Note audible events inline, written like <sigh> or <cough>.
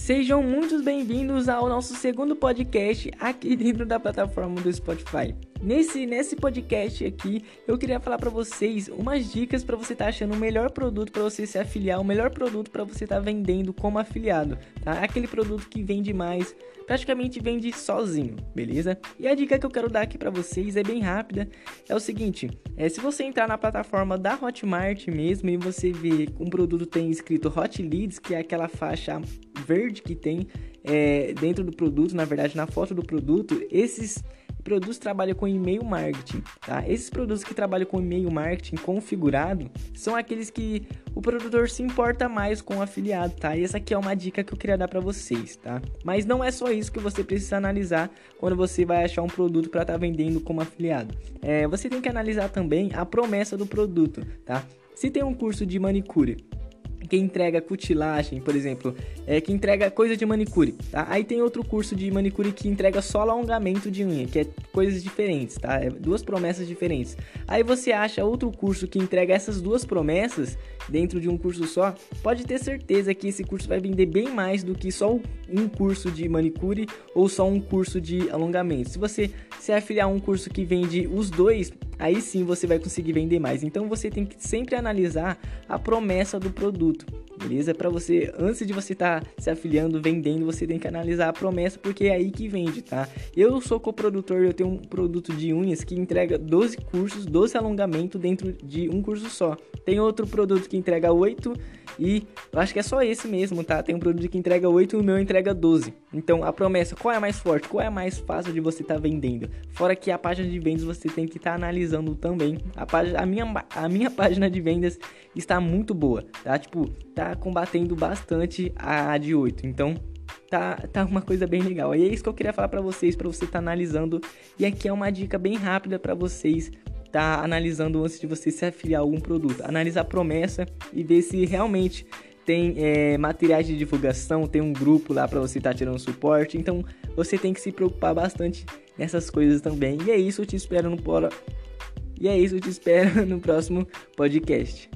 Sejam muito bem-vindos ao nosso segundo podcast aqui dentro da plataforma do Spotify. Nesse, nesse podcast aqui, eu queria falar para vocês umas dicas para você estar tá achando o melhor produto para você se afiliar, o melhor produto para você estar tá vendendo como afiliado, tá? Aquele produto que vende mais, praticamente vende sozinho, beleza? E a dica que eu quero dar aqui para vocês é bem rápida, é o seguinte, é se você entrar na plataforma da Hotmart mesmo e você ver um produto tem escrito Hot Leads, que é aquela faixa verde que tem é, dentro do produto, na verdade na foto do produto, esses produtos trabalham com e-mail marketing, tá? Esses produtos que trabalham com e-mail marketing configurado são aqueles que o produtor se importa mais com o afiliado, tá? E essa aqui é uma dica que eu queria dar para vocês, tá? Mas não é só isso que você precisa analisar quando você vai achar um produto para estar tá vendendo como afiliado. É, você tem que analisar também a promessa do produto, tá? Se tem um curso de manicure que entrega cutilagem, por exemplo, é que entrega coisa de manicure, tá? Aí tem outro curso de manicure que entrega só alongamento de unha, que é coisas diferentes, tá? É duas promessas diferentes. Aí você acha outro curso que entrega essas duas promessas dentro de um curso só, pode ter certeza que esse curso vai vender bem mais do que só um curso de manicure ou só um curso de alongamento. Se você se afiliar a um curso que vende os dois, aí sim você vai conseguir vender mais. Então você tem que sempre analisar a promessa do produto, beleza? Para você, antes de você estar tá se afiliando, vendendo, você tem que analisar a promessa porque é aí que vende, tá? Eu sou coprodutor, eu tenho um produto de unhas que entrega 12 cursos, 12 alongamento dentro de um curso só. Tem outro produto que entrega 8 e eu acho que é só esse mesmo, tá? Tem um produto que entrega 8 e o meu entrega 12. Então a promessa, qual é mais forte? Qual é mais fácil de você estar tá vendendo? Fora que a página de vendas você tem que estar tá analisando também. A, página, a, minha, a minha <laughs> página de vendas está muito boa, tá? Tipo, tá combatendo bastante a de 8. Então tá, tá uma coisa bem legal. E é isso que eu queria falar para vocês, para você estar tá analisando. E aqui é uma dica bem rápida para vocês tá analisando antes de você se afiliar a algum produto. Analisa a promessa e ver se realmente tem é, materiais de divulgação, tem um grupo lá para você estar tá tirando suporte. Então você tem que se preocupar bastante nessas coisas também. E é isso, eu te espero no Pora. E é isso, eu te espero <laughs> no próximo podcast.